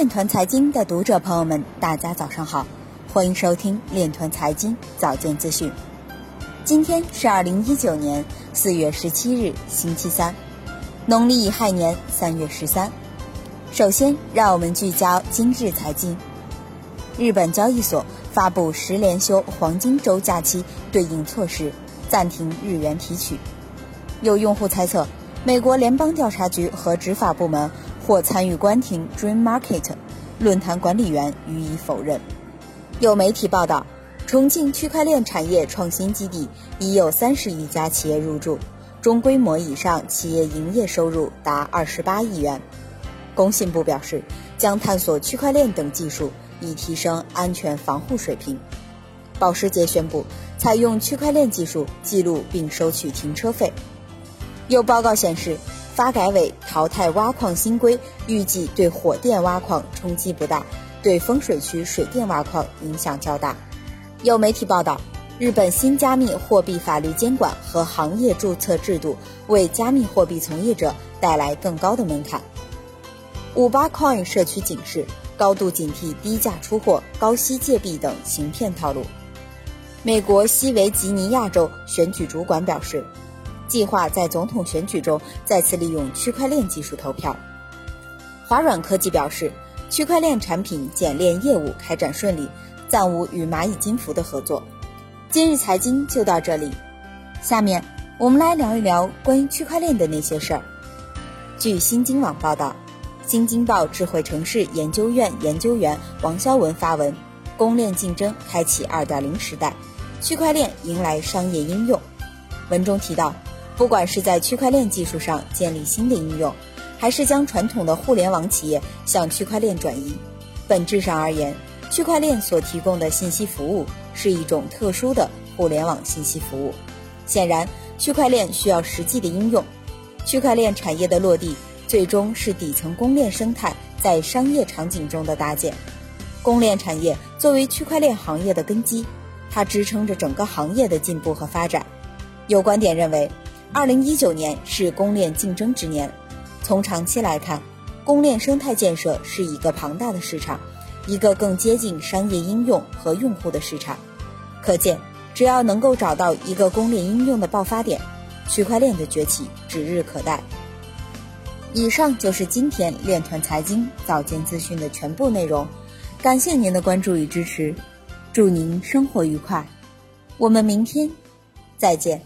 链团财经的读者朋友们，大家早上好，欢迎收听链团财经早间资讯。今天是二零一九年四月十七日，星期三，农历乙亥年三月十三。首先，让我们聚焦今日财经。日本交易所发布十连休黄金周假期对应措施，暂停日元提取。有用户猜测，美国联邦调查局和执法部门或参与关停 Dream Market 论坛管理员予以否认。有媒体报道，重庆区块链产业创新基地已有三十余家企业入驻，中规模以上企业营业收入达二十八亿元。工信部表示，将探索区块链等技术。以提升安全防护水平。保时捷宣布采用区块链技术记录并收取停车费。有报告显示，发改委淘汰挖矿新规，预计对火电挖矿冲击不大，对风水区水电挖矿影响较大。有媒体报道，日本新加密货币法律监管和行业注册制度为加密货币从业者带来更高的门槛。五八 Coin 社区警示。高度警惕低价出货、高息借币等行骗套路。美国西维吉尼亚州选举主管表示，计划在总统选举中再次利用区块链技术投票。华软科技表示，区块链产品简链业务开展顺利，暂无与蚂蚁金服的合作。今日财经就到这里，下面我们来聊一聊关于区块链的那些事儿。据新京网报道。新京报智慧城市研究院研究员王肖文发文：公链竞争开启2.0时代，区块链迎来商业应用。文中提到，不管是在区块链技术上建立新的应用，还是将传统的互联网企业向区块链转移，本质上而言，区块链所提供的信息服务是一种特殊的互联网信息服务。显然，区块链需要实际的应用，区块链产业的落地。最终是底层公链生态在商业场景中的搭建。公链产业作为区块链行业的根基，它支撑着整个行业的进步和发展。有观点认为，二零一九年是公链竞争之年。从长期来看，公链生态建设是一个庞大的市场，一个更接近商业应用和用户的市场。可见，只要能够找到一个公链应用的爆发点，区块链的崛起指日可待。以上就是今天链团财经早间资讯的全部内容，感谢您的关注与支持，祝您生活愉快，我们明天再见。